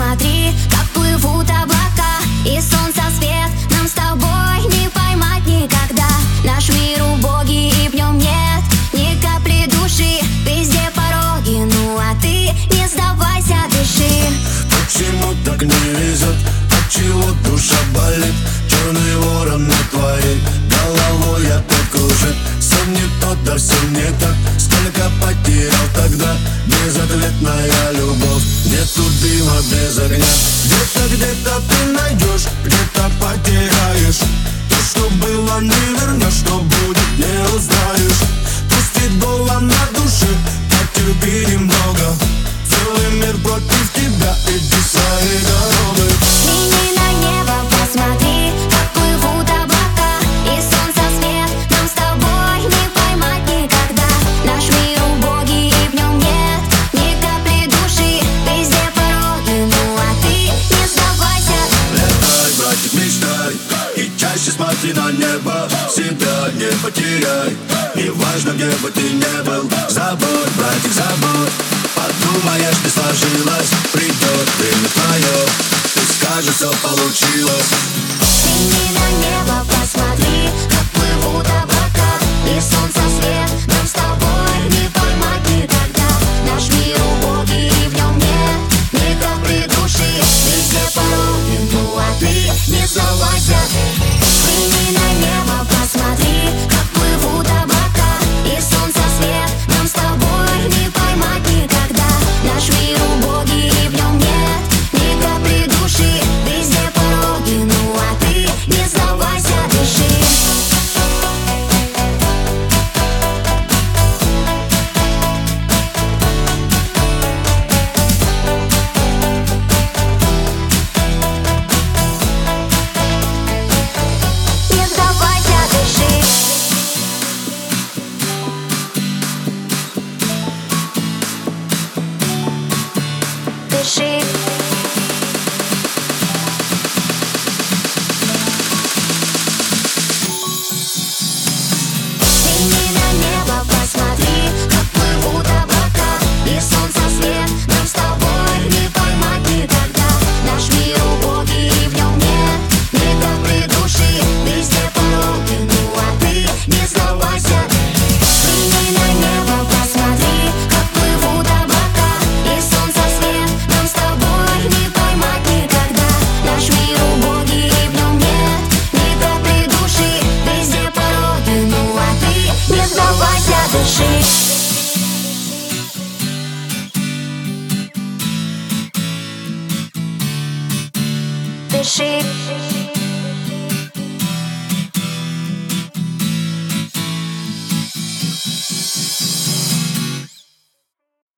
смотри безответная любовь. Нету дыма без огня. Где-то, где-то ты найдешь, где-то не потеряй. Не важно, где бы ты не был Забудь, братик, забудь. Подумаешь, не сложилось Придет время твое. Ты скажешь, все получилось. Ты не на небо. she